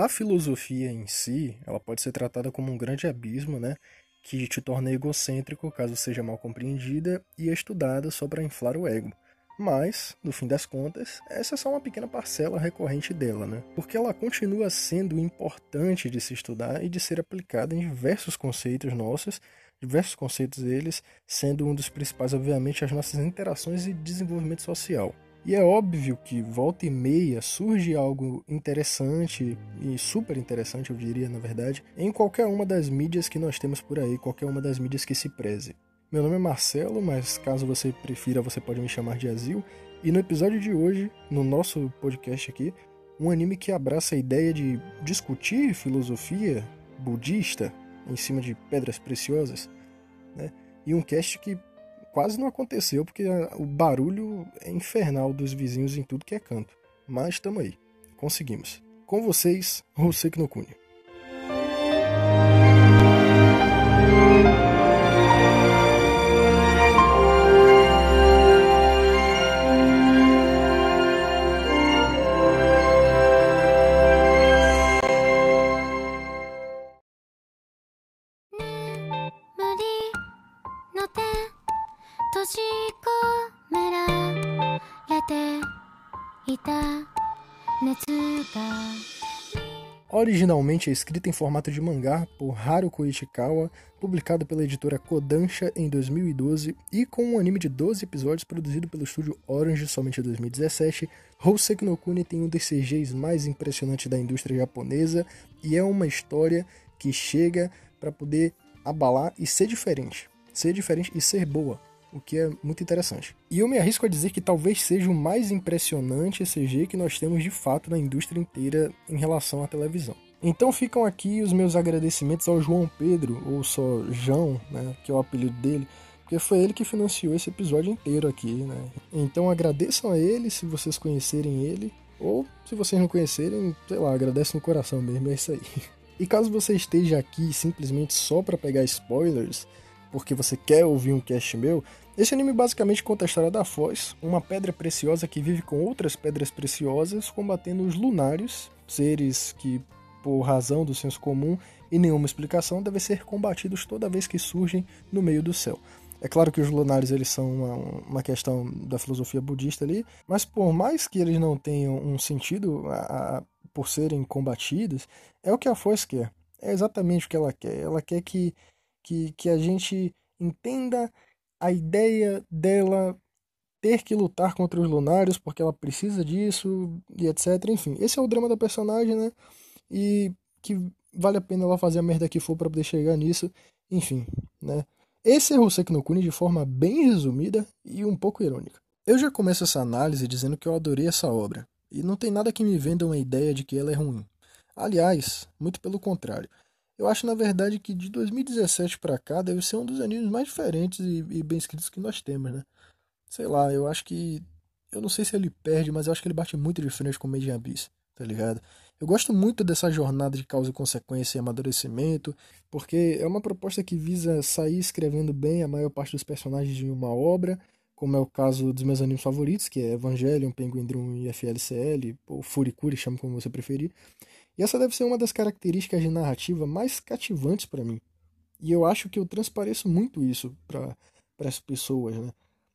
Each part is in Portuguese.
A filosofia em si, ela pode ser tratada como um grande abismo, né? Que te torna egocêntrico caso seja mal compreendida e estudada só para inflar o ego. Mas, no fim das contas, essa é só uma pequena parcela recorrente dela, né? Porque ela continua sendo importante de se estudar e de ser aplicada em diversos conceitos nossos, diversos conceitos deles, sendo um dos principais, obviamente, as nossas interações e desenvolvimento social. E é óbvio que volta e meia surge algo interessante e super interessante, eu diria, na verdade, em qualquer uma das mídias que nós temos por aí, qualquer uma das mídias que se preze. Meu nome é Marcelo, mas caso você prefira, você pode me chamar de Azil. E no episódio de hoje, no nosso podcast aqui, um anime que abraça a ideia de discutir filosofia budista em cima de pedras preciosas, né? E um cast que quase não aconteceu porque o barulho é infernal dos vizinhos em tudo que é canto. Mas estamos aí, conseguimos. Com vocês, Rosek no Kuni. Originalmente escrita em formato de mangá por Haruko Ichikawa, publicado pela editora Kodansha em 2012 e com um anime de 12 episódios produzido pelo estúdio Orange somente em 2017, Houseki no Kuni tem um dos CGs mais impressionantes da indústria japonesa e é uma história que chega para poder abalar e ser diferente. Ser diferente e ser boa o que é muito interessante. E eu me arrisco a dizer que talvez seja o mais impressionante CG que nós temos de fato na indústria inteira em relação à televisão. Então ficam aqui os meus agradecimentos ao João Pedro, ou só João, né, que é o apelido dele, porque foi ele que financiou esse episódio inteiro aqui, né? Então agradeçam a ele se vocês conhecerem ele, ou se vocês não conhecerem, sei lá, agradece no coração mesmo, é isso aí. E caso você esteja aqui simplesmente só para pegar spoilers, porque você quer ouvir um cast meu, esse anime basicamente conta a história da Foz, uma pedra preciosa que vive com outras pedras preciosas, combatendo os lunários, seres que, por razão do senso comum e nenhuma explicação, devem ser combatidos toda vez que surgem no meio do céu. É claro que os lunares eles são uma, uma questão da filosofia budista ali, mas por mais que eles não tenham um sentido a, a, por serem combatidos, é o que a Foz quer. É exatamente o que ela quer. Ela quer que, que, que a gente entenda a ideia dela ter que lutar contra os lunários porque ela precisa disso e etc. Enfim, esse é o drama da personagem, né? E que vale a pena ela fazer a merda que for para poder chegar nisso. Enfim, né? Esse é Hoseki no Kuni de forma bem resumida e um pouco irônica. Eu já começo essa análise dizendo que eu adorei essa obra, e não tem nada que me venda uma ideia de que ela é ruim. Aliás, muito pelo contrário. Eu acho, na verdade, que de 2017 para cá deve ser um dos animes mais diferentes e, e, bem escritos que nós temos, né? Sei lá, eu acho que. Eu não sei se ele perde, mas eu acho que ele bate muito de frente com o Made Abyss, tá ligado? Eu gosto muito dessa jornada de causa e consequência e amadurecimento, porque é uma proposta que visa sair escrevendo bem a maior parte dos personagens de uma obra, como é o caso dos meus animes favoritos, que é Evangelion, Penguin Drum e FLCL, ou Furikuri, chama como você preferir. E essa deve ser uma das características de narrativa mais cativantes para mim. E eu acho que eu transpareço muito isso para as pessoas, né?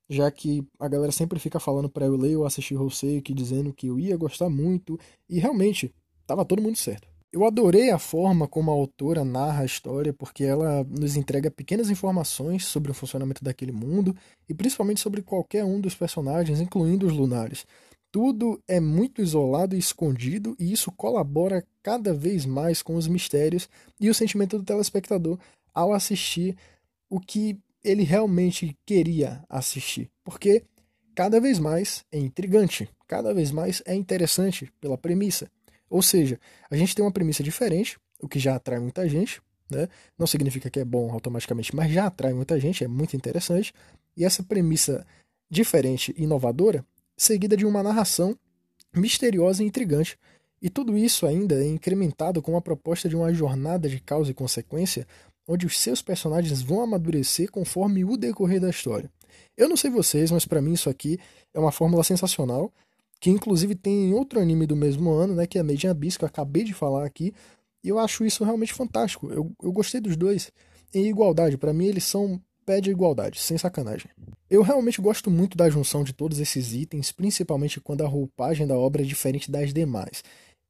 Já que a galera sempre fica falando para eu ler ou assistir Hoseki dizendo que eu ia gostar muito, e realmente, tava todo mundo certo. Eu adorei a forma como a autora narra a história, porque ela nos entrega pequenas informações sobre o funcionamento daquele mundo e principalmente sobre qualquer um dos personagens, incluindo os lunares. Tudo é muito isolado e escondido, e isso colabora cada vez mais com os mistérios e o sentimento do telespectador ao assistir o que ele realmente queria assistir. Porque cada vez mais é intrigante, cada vez mais é interessante pela premissa. Ou seja, a gente tem uma premissa diferente, o que já atrai muita gente, né? Não significa que é bom automaticamente, mas já atrai muita gente, é muito interessante. E essa premissa diferente e inovadora seguida de uma narração misteriosa e intrigante. E tudo isso ainda é incrementado com a proposta de uma jornada de causa e consequência, onde os seus personagens vão amadurecer conforme o decorrer da história. Eu não sei vocês, mas para mim isso aqui é uma fórmula sensacional que inclusive tem outro anime do mesmo ano, né, que é Made in Abyss, que eu acabei de falar aqui, e eu acho isso realmente fantástico. Eu, eu gostei dos dois em igualdade. Para mim, eles são pé de igualdade, sem sacanagem. Eu realmente gosto muito da junção de todos esses itens, principalmente quando a roupagem da obra é diferente das demais.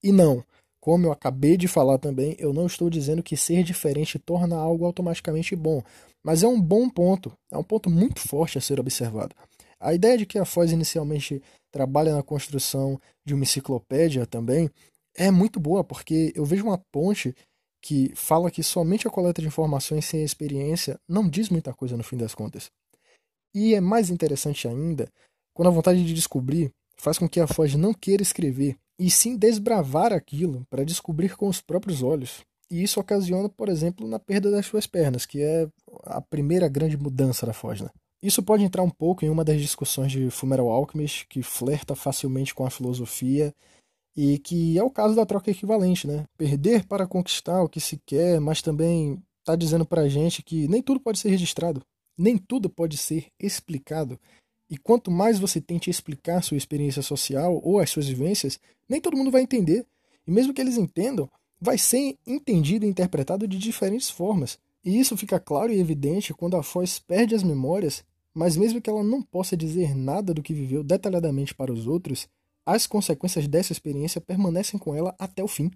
E não, como eu acabei de falar também, eu não estou dizendo que ser diferente torna algo automaticamente bom, mas é um bom ponto, é um ponto muito forte a ser observado. A ideia de que a Foz inicialmente trabalha na construção de uma enciclopédia também é muito boa, porque eu vejo uma ponte que fala que somente a coleta de informações sem experiência não diz muita coisa no fim das contas. E é mais interessante ainda quando a vontade de descobrir faz com que a Foz não queira escrever, e sim desbravar aquilo para descobrir com os próprios olhos. E isso ocasiona, por exemplo, na perda das suas pernas, que é a primeira grande mudança da Foz. Né? Isso pode entrar um pouco em uma das discussões de Fumeral Alchemist, que flerta facilmente com a filosofia e que é o caso da troca equivalente, né? Perder para conquistar o que se quer, mas também está dizendo para a gente que nem tudo pode ser registrado, nem tudo pode ser explicado. E quanto mais você tente explicar sua experiência social ou as suas vivências, nem todo mundo vai entender. E mesmo que eles entendam, vai ser entendido e interpretado de diferentes formas. E isso fica claro e evidente quando a Foz perde as memórias, mas mesmo que ela não possa dizer nada do que viveu detalhadamente para os outros, as consequências dessa experiência permanecem com ela até o fim.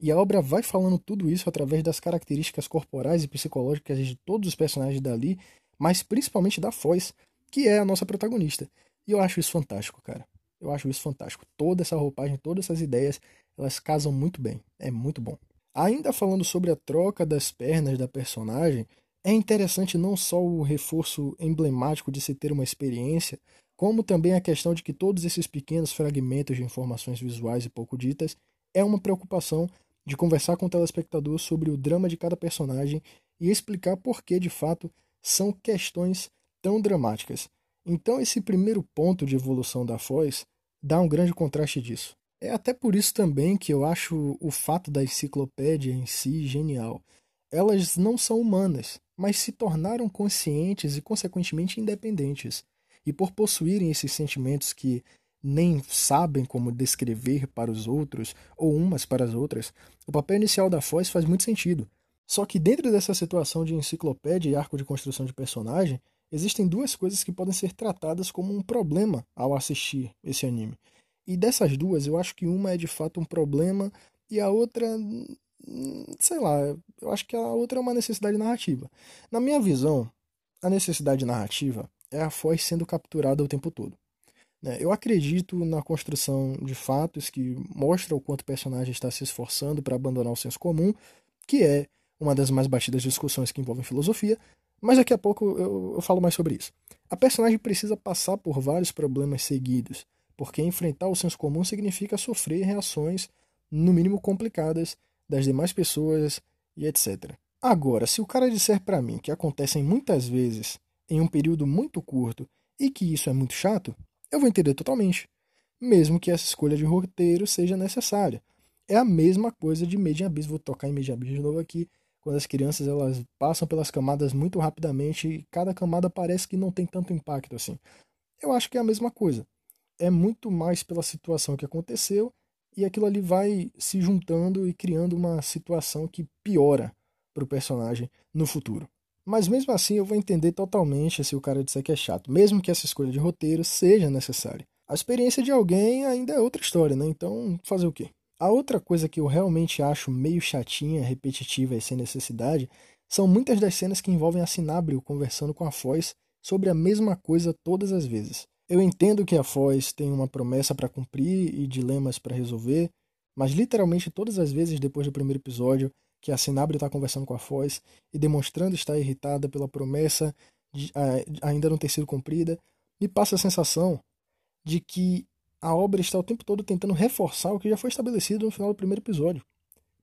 E a obra vai falando tudo isso através das características corporais e psicológicas de todos os personagens dali, mas principalmente da Foz, que é a nossa protagonista. E eu acho isso fantástico, cara. Eu acho isso fantástico. Toda essa roupagem, todas essas ideias, elas casam muito bem. É muito bom. Ainda falando sobre a troca das pernas da personagem, é interessante não só o reforço emblemático de se ter uma experiência, como também a questão de que todos esses pequenos fragmentos de informações visuais e pouco ditas é uma preocupação de conversar com o telespectador sobre o drama de cada personagem e explicar por que, de fato, são questões tão dramáticas. Então, esse primeiro ponto de evolução da Foz dá um grande contraste disso. É até por isso também que eu acho o fato da enciclopédia em si genial. Elas não são humanas, mas se tornaram conscientes e, consequentemente, independentes e por possuírem esses sentimentos que nem sabem como descrever para os outros ou umas para as outras, o papel inicial da Foz faz muito sentido. Só que dentro dessa situação de enciclopédia e arco de construção de personagem, existem duas coisas que podem ser tratadas como um problema ao assistir esse anime. E dessas duas, eu acho que uma é de fato um problema e a outra, sei lá, eu acho que a outra é uma necessidade narrativa. Na minha visão, a necessidade narrativa é a Foz sendo capturada o tempo todo. Né? Eu acredito na construção de fatos que mostra o quanto o personagem está se esforçando para abandonar o senso comum, que é uma das mais batidas discussões que envolvem filosofia, mas daqui a pouco eu, eu falo mais sobre isso. A personagem precisa passar por vários problemas seguidos, porque enfrentar o senso comum significa sofrer reações, no mínimo complicadas, das demais pessoas e etc. Agora, se o cara disser para mim que acontecem muitas vezes em um período muito curto e que isso é muito chato, eu vou entender totalmente, mesmo que essa escolha de roteiro seja necessária. É a mesma coisa de Made in Abyss, vou tocar em Made in Abyss de novo aqui, quando as crianças elas passam pelas camadas muito rapidamente e cada camada parece que não tem tanto impacto assim. Eu acho que é a mesma coisa. É muito mais pela situação que aconteceu e aquilo ali vai se juntando e criando uma situação que piora para o personagem no futuro. Mas mesmo assim eu vou entender totalmente se o cara disser que é chato, mesmo que essa escolha de roteiro seja necessária. A experiência de alguém ainda é outra história, né? Então, fazer o quê? A outra coisa que eu realmente acho meio chatinha, repetitiva e sem necessidade são muitas das cenas que envolvem a Cinábrio conversando com a Foz sobre a mesma coisa todas as vezes. Eu entendo que a Foz tem uma promessa para cumprir e dilemas para resolver, mas literalmente todas as vezes depois do primeiro episódio que a Sinabre está conversando com a Foz e demonstrando estar irritada pela promessa de, ainda não ter sido cumprida, me passa a sensação de que a obra está o tempo todo tentando reforçar o que já foi estabelecido no final do primeiro episódio.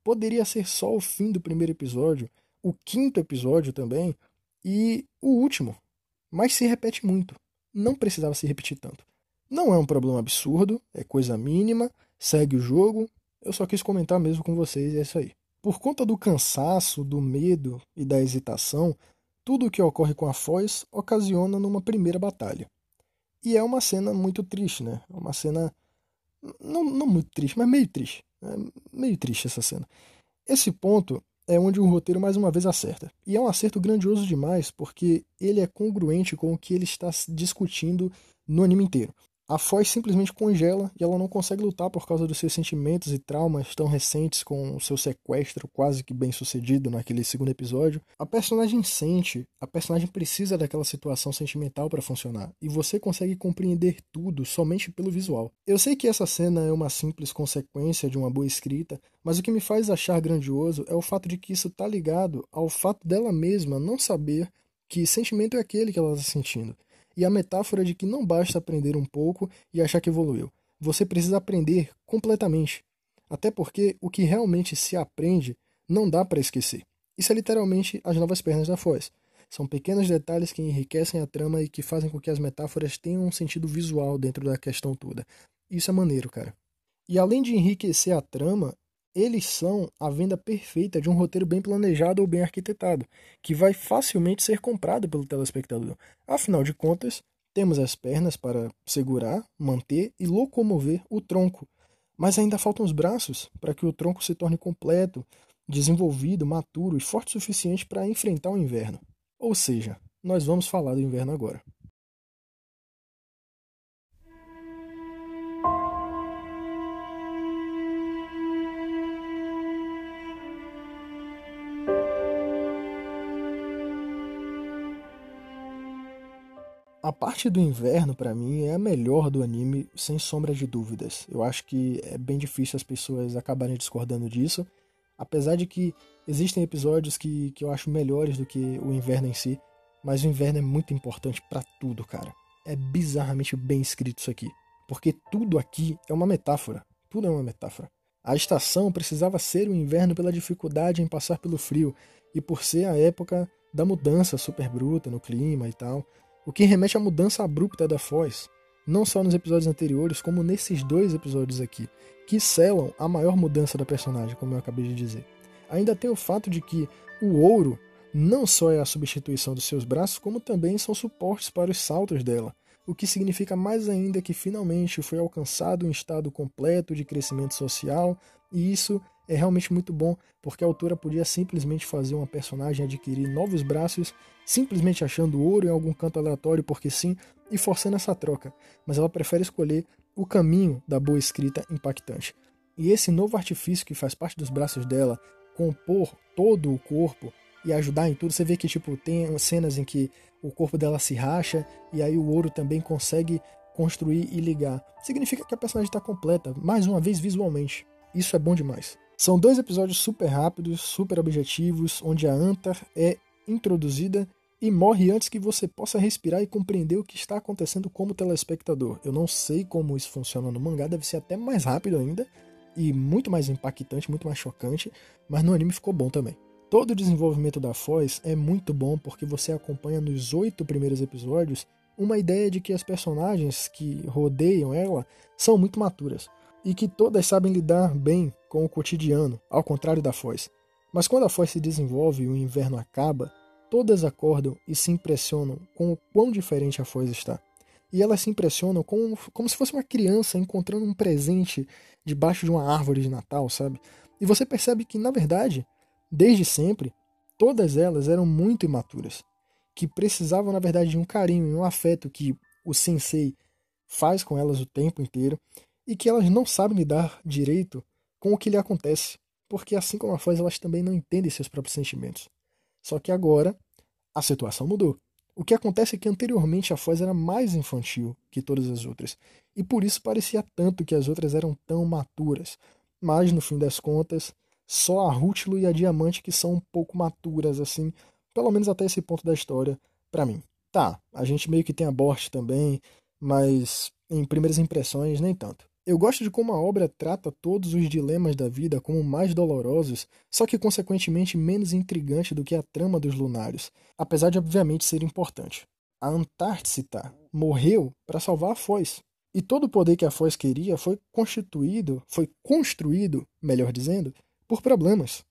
Poderia ser só o fim do primeiro episódio, o quinto episódio também e o último, mas se repete muito. Não precisava se repetir tanto. Não é um problema absurdo, é coisa mínima, segue o jogo. Eu só quis comentar mesmo com vocês e é isso aí. Por conta do cansaço, do medo e da hesitação, tudo o que ocorre com a Foz ocasiona numa primeira batalha. E é uma cena muito triste, né? É uma cena Não, não muito triste, mas meio triste. É meio triste essa cena. Esse ponto é onde o roteiro mais uma vez acerta. E é um acerto grandioso demais, porque ele é congruente com o que ele está discutindo no anime inteiro. A Foz simplesmente congela e ela não consegue lutar por causa dos seus sentimentos e traumas tão recentes com o seu sequestro quase que bem sucedido naquele segundo episódio. A personagem sente, a personagem precisa daquela situação sentimental para funcionar e você consegue compreender tudo somente pelo visual. Eu sei que essa cena é uma simples consequência de uma boa escrita, mas o que me faz achar grandioso é o fato de que isso está ligado ao fato dela mesma não saber que sentimento é aquele que ela está sentindo e a metáfora de que não basta aprender um pouco e achar que evoluiu. Você precisa aprender completamente. Até porque o que realmente se aprende não dá para esquecer. Isso é literalmente as novas pernas da Foz. São pequenos detalhes que enriquecem a trama e que fazem com que as metáforas tenham um sentido visual dentro da questão toda. Isso é maneiro, cara. E além de enriquecer a trama, eles são a venda perfeita de um roteiro bem planejado ou bem arquitetado, que vai facilmente ser comprado pelo telespectador. Afinal de contas, temos as pernas para segurar, manter e locomover o tronco, mas ainda faltam os braços para que o tronco se torne completo, desenvolvido, maturo e forte o suficiente para enfrentar o inverno. Ou seja, nós vamos falar do inverno agora. A parte do inverno, para mim, é a melhor do anime, sem sombra de dúvidas. Eu acho que é bem difícil as pessoas acabarem discordando disso. Apesar de que existem episódios que, que eu acho melhores do que o inverno em si, mas o inverno é muito importante para tudo, cara. É bizarramente bem escrito isso aqui. Porque tudo aqui é uma metáfora. Tudo é uma metáfora. A estação precisava ser o inverno pela dificuldade em passar pelo frio e por ser a época da mudança super bruta no clima e tal o que remete à mudança abrupta da Foz, não só nos episódios anteriores, como nesses dois episódios aqui, que selam a maior mudança da personagem, como eu acabei de dizer. Ainda tem o fato de que o ouro não só é a substituição dos seus braços, como também são suportes para os saltos dela, o que significa mais ainda que finalmente foi alcançado um estado completo de crescimento social, e isso é realmente muito bom, porque a autora podia simplesmente fazer uma personagem adquirir novos braços, simplesmente achando ouro em algum canto aleatório porque sim, e forçando essa troca, mas ela prefere escolher o caminho da boa escrita impactante. E esse novo artifício que faz parte dos braços dela, compor todo o corpo e ajudar em tudo, você vê que tipo tem cenas em que o corpo dela se racha e aí o ouro também consegue construir e ligar. Significa que a personagem está completa, mais uma vez visualmente. Isso é bom demais. São dois episódios super rápidos, super objetivos, onde a Antar é introduzida e morre antes que você possa respirar e compreender o que está acontecendo como telespectador. Eu não sei como isso funciona no mangá, deve ser até mais rápido ainda e muito mais impactante, muito mais chocante, mas no anime ficou bom também. Todo o desenvolvimento da Foz é muito bom porque você acompanha nos oito primeiros episódios uma ideia de que as personagens que rodeiam ela são muito maturas e que todas sabem lidar bem com o cotidiano, ao contrário da Foz. Mas quando a Foz se desenvolve e o inverno acaba, todas acordam e se impressionam com o quão diferente a Foz está. E elas se impressionam como, como se fosse uma criança encontrando um presente debaixo de uma árvore de Natal, sabe? E você percebe que, na verdade, desde sempre, todas elas eram muito imaturas, que precisavam, na verdade, de um carinho e um afeto que o sensei faz com elas o tempo inteiro e que elas não sabem lidar direito com o que lhe acontece, porque assim como a Foz, elas também não entendem seus próprios sentimentos. Só que agora a situação mudou. O que acontece é que anteriormente a Foz era mais infantil que todas as outras, e por isso parecia tanto que as outras eram tão maturas. Mas no fim das contas, só a Rútilo e a Diamante que são um pouco maturas assim, pelo menos até esse ponto da história, para mim. Tá, a gente meio que tem a Borte também, mas em primeiras impressões nem tanto. Eu gosto de como a obra trata todos os dilemas da vida como mais dolorosos, só que consequentemente menos intrigante do que a trama dos lunários, apesar de obviamente ser importante. A Antártida morreu para salvar a Foz, e todo o poder que a Foz queria foi constituído, foi construído, melhor dizendo, por problemas,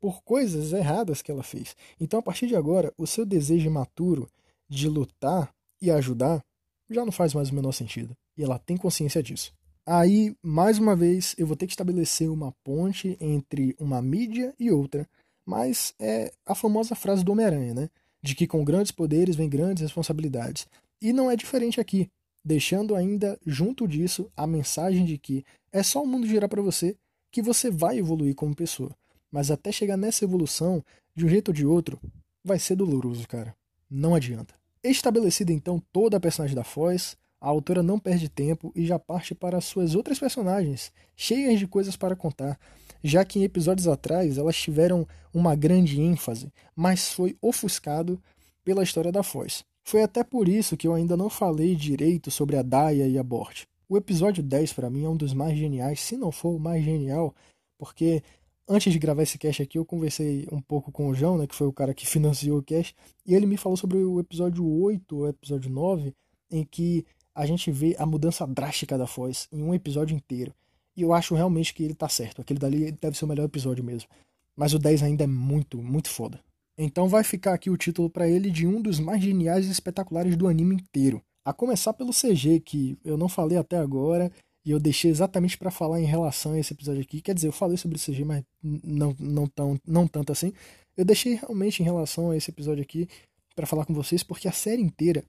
por coisas erradas que ela fez. Então, a partir de agora, o seu desejo imaturo de lutar e ajudar já não faz mais o menor sentido, e ela tem consciência disso. Aí, mais uma vez, eu vou ter que estabelecer uma ponte entre uma mídia e outra, mas é a famosa frase do Homem-Aranha, né? De que com grandes poderes vem grandes responsabilidades. E não é diferente aqui, deixando ainda junto disso a mensagem de que é só o mundo girar para você que você vai evoluir como pessoa. Mas até chegar nessa evolução, de um jeito ou de outro, vai ser doloroso, cara. Não adianta. Estabelecida então toda a personagem da Foz, a autora não perde tempo e já parte para suas outras personagens, cheias de coisas para contar, já que em episódios atrás elas tiveram uma grande ênfase, mas foi ofuscado pela história da Foz. Foi até por isso que eu ainda não falei direito sobre a Daya e a Bort. O episódio 10 para mim é um dos mais geniais, se não for o mais genial, porque antes de gravar esse cast aqui eu conversei um pouco com o João, né, que foi o cara que financiou o cast, e ele me falou sobre o episódio 8, o episódio 9, em que a gente vê a mudança drástica da Foz em um episódio inteiro. E eu acho realmente que ele tá certo. Aquele dali deve ser o melhor episódio mesmo. Mas o 10 ainda é muito, muito foda. Então vai ficar aqui o título para ele de um dos mais geniais e espetaculares do anime inteiro. A começar pelo CG, que eu não falei até agora, e eu deixei exatamente para falar em relação a esse episódio aqui. Quer dizer, eu falei sobre o CG, mas não, não, tão, não tanto assim. Eu deixei realmente em relação a esse episódio aqui para falar com vocês, porque a série inteira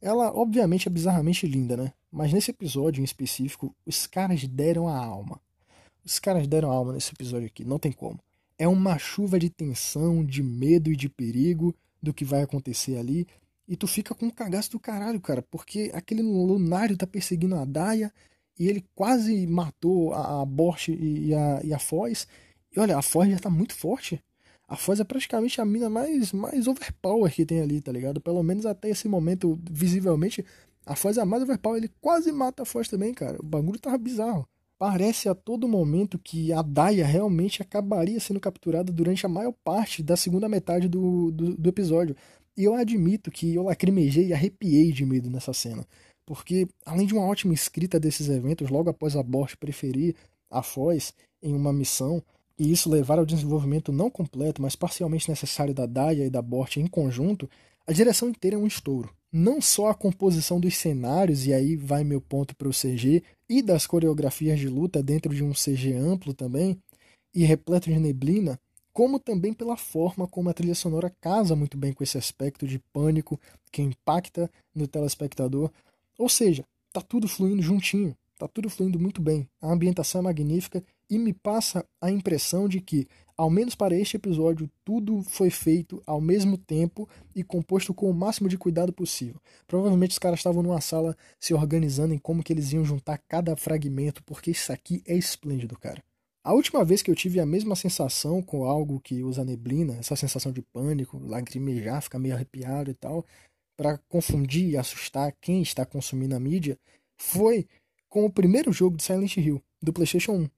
ela, obviamente, é bizarramente linda, né? Mas nesse episódio em específico, os caras deram a alma. Os caras deram a alma nesse episódio aqui, não tem como. É uma chuva de tensão, de medo e de perigo do que vai acontecer ali. E tu fica com um cagaço do caralho, cara, porque aquele lunário tá perseguindo a Daya e ele quase matou a, a Borch e a, e a Foz. E olha, a Foz já tá muito forte. A Foz é praticamente a mina mais, mais overpower que tem ali, tá ligado? Pelo menos até esse momento, visivelmente, a Foz é a mais overpower. Ele quase mata a Foz também, cara. O bagulho tava bizarro. Parece a todo momento que a Daya realmente acabaria sendo capturada durante a maior parte da segunda metade do, do, do episódio. E eu admito que eu lacrimejei e arrepiei de medo nessa cena. Porque, além de uma ótima escrita desses eventos, logo após a Bosch preferir a Foz em uma missão, e isso levar ao desenvolvimento não completo, mas parcialmente necessário da Daya e da Bort em conjunto, a direção inteira é um estouro. Não só a composição dos cenários, e aí vai meu ponto para o CG, e das coreografias de luta dentro de um CG amplo também, e repleto de neblina, como também pela forma como a trilha sonora casa muito bem com esse aspecto de pânico que impacta no telespectador. Ou seja, tá tudo fluindo juntinho, tá tudo fluindo muito bem. A ambientação é magnífica e me passa a impressão de que, ao menos para este episódio, tudo foi feito ao mesmo tempo e composto com o máximo de cuidado possível. Provavelmente os caras estavam numa sala se organizando em como que eles iam juntar cada fragmento, porque isso aqui é esplêndido, cara. A última vez que eu tive a mesma sensação com algo que usa neblina, essa sensação de pânico, lagrimejar, ficar meio arrepiado e tal, para confundir e assustar quem está consumindo a mídia, foi com o primeiro jogo de Silent Hill, do PlayStation 1.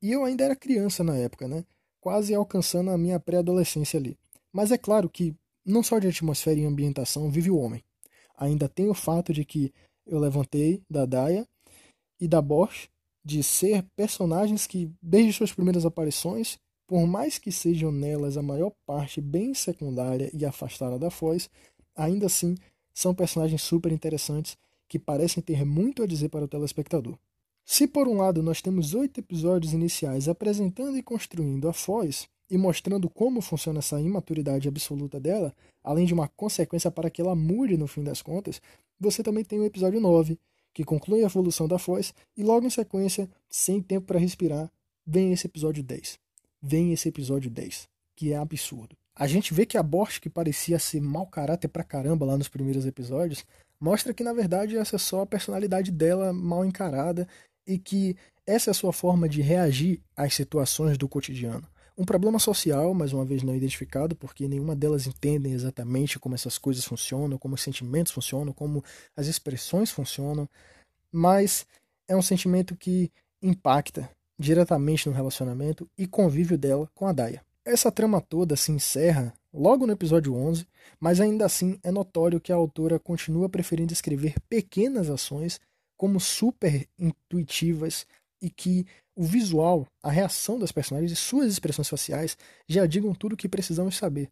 E eu ainda era criança na época, né? Quase alcançando a minha pré-adolescência ali. Mas é claro que não só de atmosfera e ambientação vive o homem. Ainda tem o fato de que eu levantei da Daya e da Bosch de ser personagens que, desde suas primeiras aparições, por mais que sejam nelas a maior parte bem secundária e afastada da Foz, ainda assim são personagens super interessantes que parecem ter muito a dizer para o telespectador. Se por um lado nós temos oito episódios iniciais apresentando e construindo a Foz e mostrando como funciona essa imaturidade absoluta dela, além de uma consequência para que ela mude no fim das contas, você também tem o episódio 9, que conclui a evolução da Foz, e logo em sequência, sem tempo para respirar, vem esse episódio 10. Vem esse episódio 10, que é absurdo. A gente vê que a Bosch, que parecia ser mau caráter pra caramba lá nos primeiros episódios, mostra que na verdade essa é só a personalidade dela mal encarada e que essa é a sua forma de reagir às situações do cotidiano. Um problema social, mais uma vez não identificado, porque nenhuma delas entendem exatamente como essas coisas funcionam, como os sentimentos funcionam, como as expressões funcionam, mas é um sentimento que impacta diretamente no relacionamento e convívio dela com a Daya. Essa trama toda se encerra logo no episódio 11, mas ainda assim é notório que a autora continua preferindo escrever pequenas ações como super intuitivas e que o visual, a reação das personagens e suas expressões faciais já digam tudo o que precisamos saber.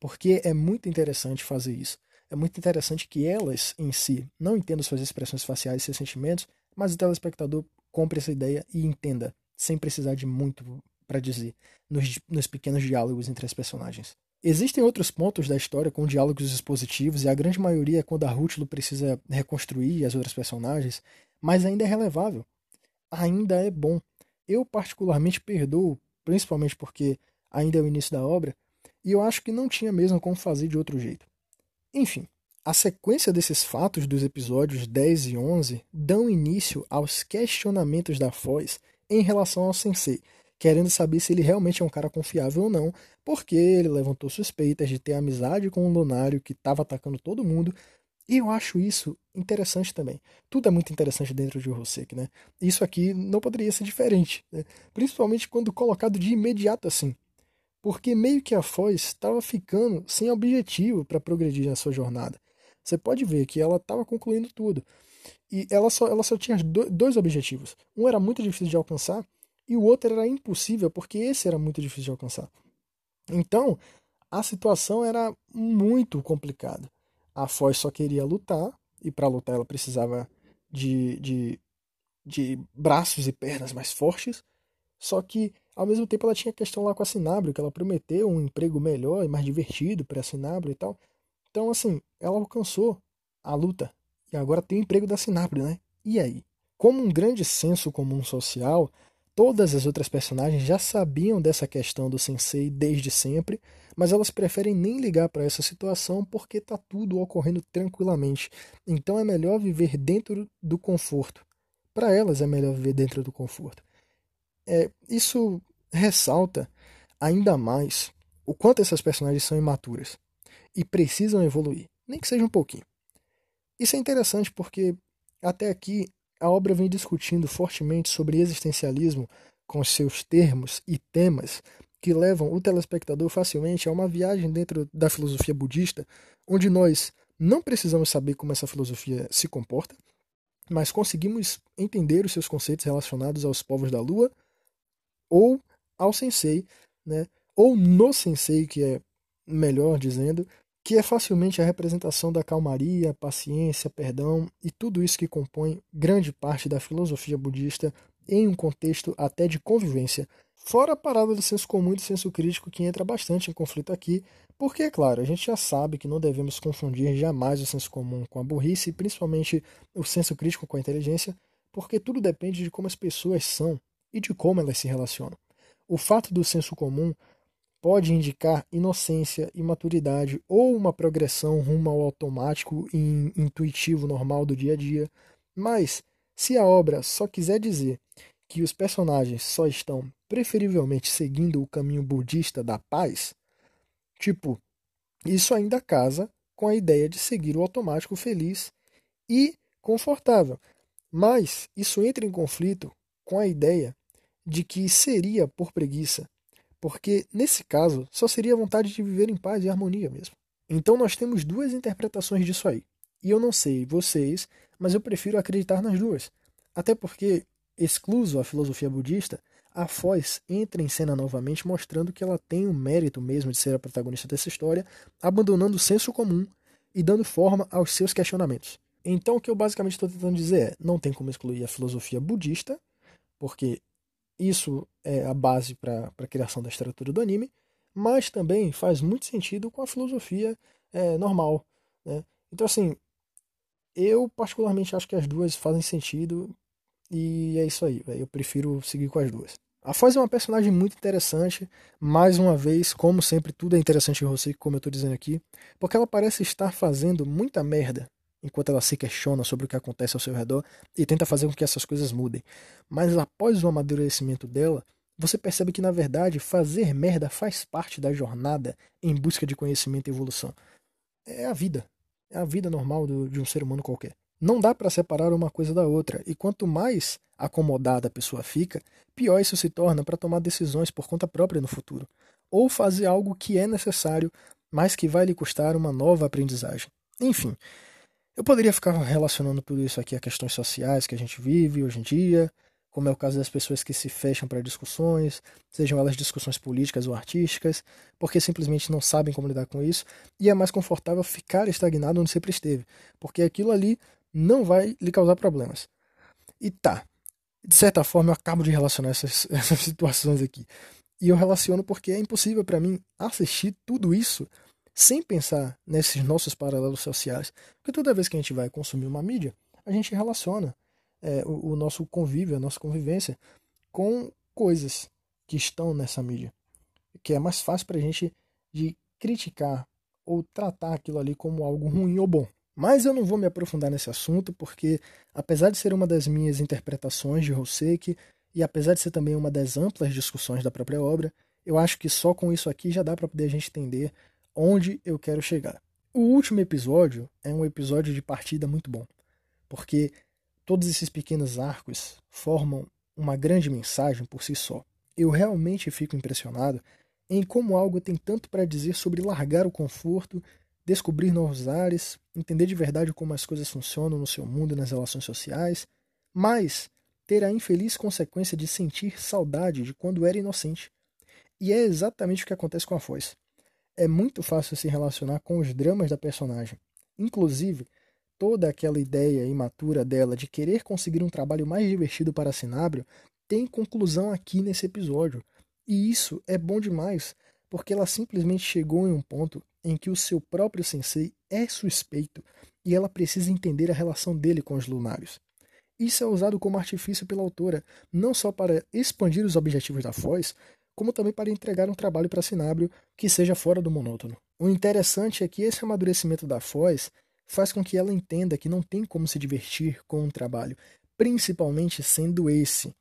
Porque é muito interessante fazer isso. É muito interessante que elas em si não entendam suas expressões faciais e seus sentimentos, mas o telespectador compre essa ideia e entenda, sem precisar de muito para dizer, nos, nos pequenos diálogos entre as personagens. Existem outros pontos da história com diálogos expositivos, e a grande maioria é quando a Rútulo precisa reconstruir as outras personagens, mas ainda é relevável. Ainda é bom. Eu, particularmente, perdoo, principalmente porque ainda é o início da obra, e eu acho que não tinha mesmo como fazer de outro jeito. Enfim, a sequência desses fatos dos episódios 10 e 11 dão início aos questionamentos da Foz em relação ao Sensei, querendo saber se ele realmente é um cara confiável ou não, porque ele levantou suspeitas de ter amizade com um lunário que estava atacando todo mundo, e eu acho isso interessante também. Tudo é muito interessante dentro de Rosek, né? Isso aqui não poderia ser diferente, né? principalmente quando colocado de imediato assim porque meio que a Foz estava ficando sem objetivo para progredir na sua jornada. Você pode ver que ela estava concluindo tudo. E ela só, ela só tinha dois objetivos. Um era muito difícil de alcançar e o outro era impossível, porque esse era muito difícil de alcançar. Então, a situação era muito complicada. A Foz só queria lutar, e para lutar ela precisava de, de, de braços e pernas mais fortes. Só que ao mesmo tempo, ela tinha questão lá com a Sinabro, que ela prometeu um emprego melhor e mais divertido para a Sinabro e tal. Então, assim, ela alcançou a luta. E agora tem o emprego da Sinabro, né? E aí? Como um grande senso comum social, todas as outras personagens já sabiam dessa questão do sensei desde sempre, mas elas preferem nem ligar para essa situação porque tá tudo ocorrendo tranquilamente. Então é melhor viver dentro do conforto. Para elas é melhor viver dentro do conforto. É, isso ressalta ainda mais o quanto essas personagens são imaturas e precisam evoluir, nem que seja um pouquinho. Isso é interessante porque até aqui a obra vem discutindo fortemente sobre existencialismo com seus termos e temas que levam o telespectador facilmente a uma viagem dentro da filosofia budista, onde nós não precisamos saber como essa filosofia se comporta, mas conseguimos entender os seus conceitos relacionados aos povos da lua ou ao sensei, né? ou no sensei, que é melhor dizendo, que é facilmente a representação da calmaria, paciência, perdão e tudo isso que compõe grande parte da filosofia budista em um contexto até de convivência. Fora a parada do senso comum e do senso crítico que entra bastante em conflito aqui, porque, é claro, a gente já sabe que não devemos confundir jamais o senso comum com a burrice e principalmente o senso crítico com a inteligência, porque tudo depende de como as pessoas são e de como elas se relacionam. O fato do senso comum pode indicar inocência, imaturidade ou uma progressão rumo ao automático e intuitivo normal do dia a dia, mas se a obra só quiser dizer que os personagens só estão preferivelmente seguindo o caminho budista da paz, tipo, isso ainda casa com a ideia de seguir o automático feliz e confortável. Mas isso entra em conflito com a ideia de que seria por preguiça, porque nesse caso só seria vontade de viver em paz e harmonia mesmo. Então nós temos duas interpretações disso aí. E eu não sei vocês, mas eu prefiro acreditar nas duas. Até porque, excluso a filosofia budista, a Foz entra em cena novamente mostrando que ela tem o mérito mesmo de ser a protagonista dessa história, abandonando o senso comum e dando forma aos seus questionamentos. Então o que eu basicamente estou tentando dizer é, não tem como excluir a filosofia budista, porque isso é a base para a criação da estrutura do anime, mas também faz muito sentido com a filosofia é, normal. Né? Então, assim, eu particularmente acho que as duas fazem sentido e é isso aí. Véio. Eu prefiro seguir com as duas. A Foz é uma personagem muito interessante, mais uma vez, como sempre, tudo é interessante em você, como eu estou dizendo aqui, porque ela parece estar fazendo muita merda enquanto ela se questiona sobre o que acontece ao seu redor e tenta fazer com que essas coisas mudem. Mas após o amadurecimento dela, você percebe que na verdade fazer merda faz parte da jornada em busca de conhecimento e evolução. É a vida. É a vida normal do, de um ser humano qualquer. Não dá para separar uma coisa da outra, e quanto mais acomodada a pessoa fica, pior isso se torna para tomar decisões por conta própria no futuro, ou fazer algo que é necessário, mas que vai lhe custar uma nova aprendizagem. Enfim, eu poderia ficar relacionando tudo isso aqui a questões sociais que a gente vive hoje em dia, como é o caso das pessoas que se fecham para discussões, sejam elas discussões políticas ou artísticas, porque simplesmente não sabem como lidar com isso, e é mais confortável ficar estagnado onde sempre esteve, porque aquilo ali não vai lhe causar problemas. E tá, De certa forma, eu acabo de relacionar essas, essas situações aqui. E eu relaciono porque é impossível para mim assistir tudo isso sem pensar nesses nossos paralelos sociais. Porque toda vez que a gente vai consumir uma mídia, a gente relaciona é, o, o nosso convívio, a nossa convivência com coisas que estão nessa mídia. Que é mais fácil para a gente de criticar ou tratar aquilo ali como algo ruim ou bom. Mas eu não vou me aprofundar nesse assunto porque, apesar de ser uma das minhas interpretações de Rosseck e apesar de ser também uma das amplas discussões da própria obra, eu acho que só com isso aqui já dá para poder a gente entender onde eu quero chegar. O último episódio é um episódio de partida muito bom, porque todos esses pequenos arcos formam uma grande mensagem por si só. Eu realmente fico impressionado em como algo tem tanto para dizer sobre largar o conforto, descobrir novos ares, entender de verdade como as coisas funcionam no seu mundo e nas relações sociais, mas ter a infeliz consequência de sentir saudade de quando era inocente. E é exatamente o que acontece com a Foz é muito fácil se relacionar com os dramas da personagem. Inclusive, toda aquela ideia imatura dela de querer conseguir um trabalho mais divertido para Sinábrio tem conclusão aqui nesse episódio. E isso é bom demais, porque ela simplesmente chegou em um ponto em que o seu próprio sensei é suspeito e ela precisa entender a relação dele com os lunários. Isso é usado como artifício pela autora, não só para expandir os objetivos da Foz, como também para entregar um trabalho para Sinábrio que seja fora do monótono. O interessante é que esse amadurecimento da Foz faz com que ela entenda que não tem como se divertir com um trabalho, principalmente sendo esse,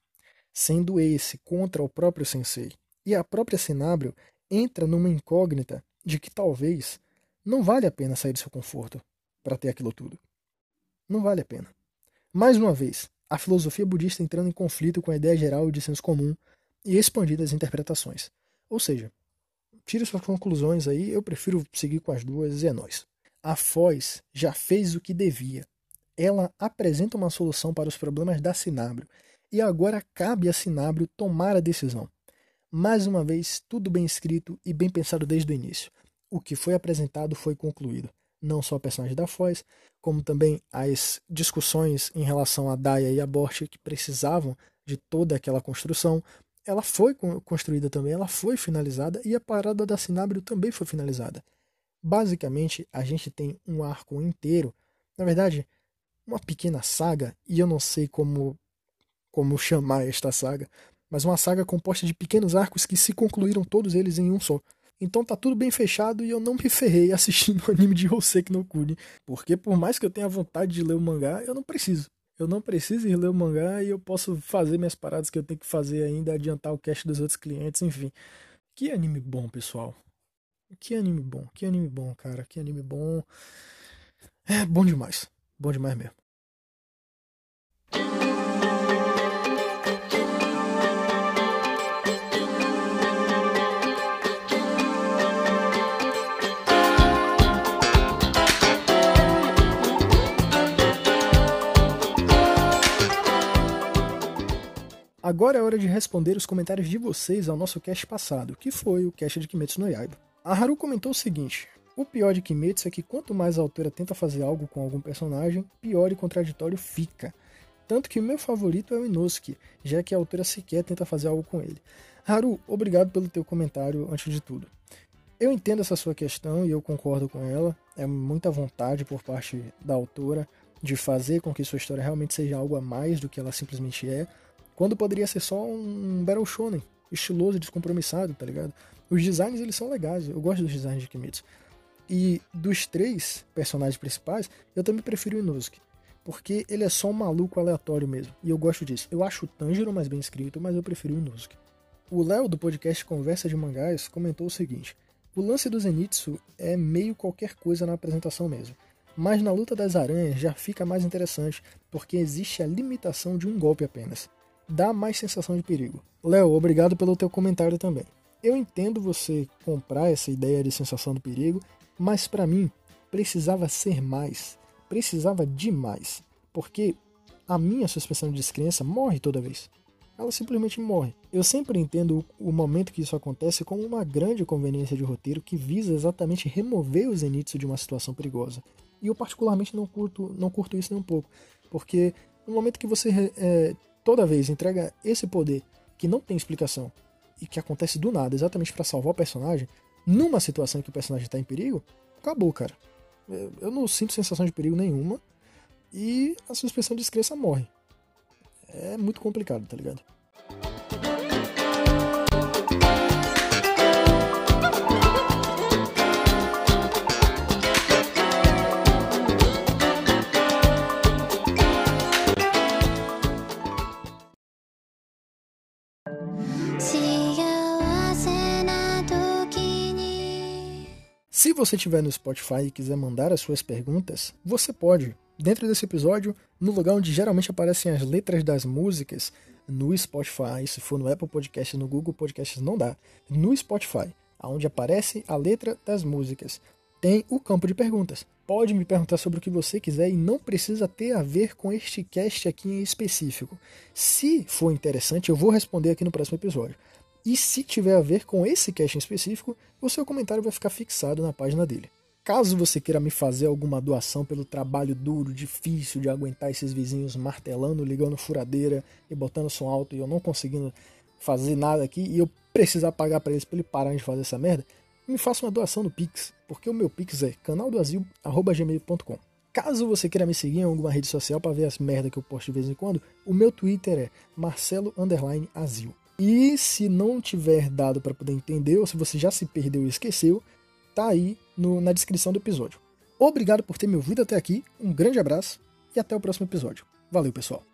sendo esse contra o próprio sensei. E a própria Sinábrio entra numa incógnita de que talvez não vale a pena sair do seu conforto para ter aquilo tudo. Não vale a pena. Mais uma vez, a filosofia budista entrando em conflito com a ideia geral de senso comum e expandir as interpretações. Ou seja, tire suas conclusões aí, eu prefiro seguir com as duas e é nóis. A Foz já fez o que devia. Ela apresenta uma solução para os problemas da Sinábrio e agora cabe a Sinábrio tomar a decisão. Mais uma vez, tudo bem escrito e bem pensado desde o início. O que foi apresentado foi concluído. Não só a personagem da Foz, como também as discussões em relação a Daya e a Borch que precisavam de toda aquela construção, ela foi construída também, ela foi finalizada e a parada da Sinábrio também foi finalizada. Basicamente, a gente tem um arco inteiro, na verdade, uma pequena saga, e eu não sei como como chamar esta saga, mas uma saga composta de pequenos arcos que se concluíram todos eles em um só. Então tá tudo bem fechado e eu não me ferrei assistindo o anime de Hoseki no Kuni, porque por mais que eu tenha vontade de ler o mangá, eu não preciso. Eu não preciso ir ler o mangá e eu posso fazer minhas paradas que eu tenho que fazer ainda, adiantar o cash dos outros clientes, enfim. Que anime bom, pessoal. Que anime bom, que anime bom, cara. Que anime bom. É bom demais. Bom demais mesmo. Agora é hora de responder os comentários de vocês ao nosso cast passado, que foi o cast de Kimetsu no Yaiba. A Haru comentou o seguinte: O pior de Kimetsu é que quanto mais a autora tenta fazer algo com algum personagem, pior e contraditório fica. Tanto que o meu favorito é o Inosuke, já que a autora sequer tenta fazer algo com ele. Haru, obrigado pelo teu comentário antes de tudo. Eu entendo essa sua questão e eu concordo com ela. É muita vontade por parte da autora de fazer com que sua história realmente seja algo a mais do que ela simplesmente é, quando poderia ser só um Battle Shonen, estiloso e descompromissado, tá ligado? Os designs, eles são legais, eu gosto dos designs de Kimetsu. E dos três personagens principais, eu também prefiro o Inosuke. Porque ele é só um maluco aleatório mesmo. E eu gosto disso. Eu acho o Tanjiro mais bem escrito, mas eu prefiro o Inosuke. O Léo, do podcast Conversa de Mangás, comentou o seguinte. O lance do Zenitsu é meio qualquer coisa na apresentação mesmo. Mas na luta das aranhas já fica mais interessante, porque existe a limitação de um golpe apenas dá mais sensação de perigo. Léo, obrigado pelo teu comentário também. Eu entendo você comprar essa ideia de sensação de perigo, mas para mim precisava ser mais, precisava demais, porque a minha suspensão de descrença morre toda vez. Ela simplesmente morre. Eu sempre entendo o momento que isso acontece como uma grande conveniência de roteiro que visa exatamente remover o Zenitsu de uma situação perigosa. E eu particularmente não curto, não curto isso nem um pouco, porque no momento que você é, toda vez entrega esse poder que não tem explicação e que acontece do nada, exatamente para salvar o personagem, numa situação em que o personagem está em perigo, acabou, cara. Eu não sinto sensação de perigo nenhuma e a suspensão de descrença morre. É muito complicado, tá ligado? Se você estiver no Spotify e quiser mandar as suas perguntas, você pode. Dentro desse episódio, no lugar onde geralmente aparecem as letras das músicas, no Spotify, se for no Apple Podcast, no Google Podcasts não dá. No Spotify, onde aparece a letra das músicas, tem o campo de perguntas. Pode me perguntar sobre o que você quiser e não precisa ter a ver com este cast aqui em específico. Se for interessante, eu vou responder aqui no próximo episódio. E se tiver a ver com esse cache em específico, o seu comentário vai ficar fixado na página dele. Caso você queira me fazer alguma doação pelo trabalho duro, difícil de aguentar esses vizinhos martelando, ligando furadeira e botando som alto e eu não conseguindo fazer nada aqui e eu precisar pagar para eles para ele parar de fazer essa merda, me faça uma doação no Pix, porque o meu Pix é canaldoazil.gmail.com. Caso você queira me seguir em alguma rede social para ver as merdas que eu posto de vez em quando, o meu Twitter é Marcelo Azil. E se não tiver dado para poder entender, ou se você já se perdeu e esqueceu, tá aí no, na descrição do episódio. Obrigado por ter me ouvido até aqui, um grande abraço e até o próximo episódio. Valeu, pessoal!